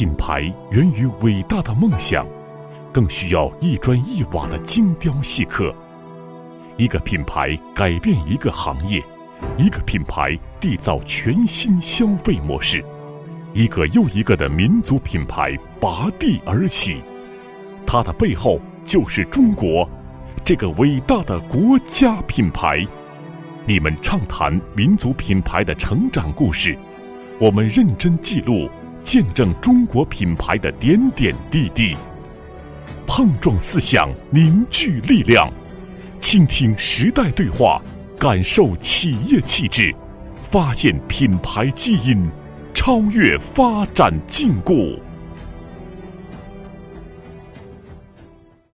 品牌源于伟大的梦想，更需要一砖一瓦的精雕细刻。一个品牌改变一个行业，一个品牌缔造全新消费模式，一个又一个的民族品牌拔地而起。它的背后就是中国，这个伟大的国家品牌。你们畅谈民族品牌的成长故事，我们认真记录。见证中国品牌的点点滴滴，碰撞思想，凝聚力量，倾听时代对话，感受企业气质，发现品牌基因，超越发展禁锢。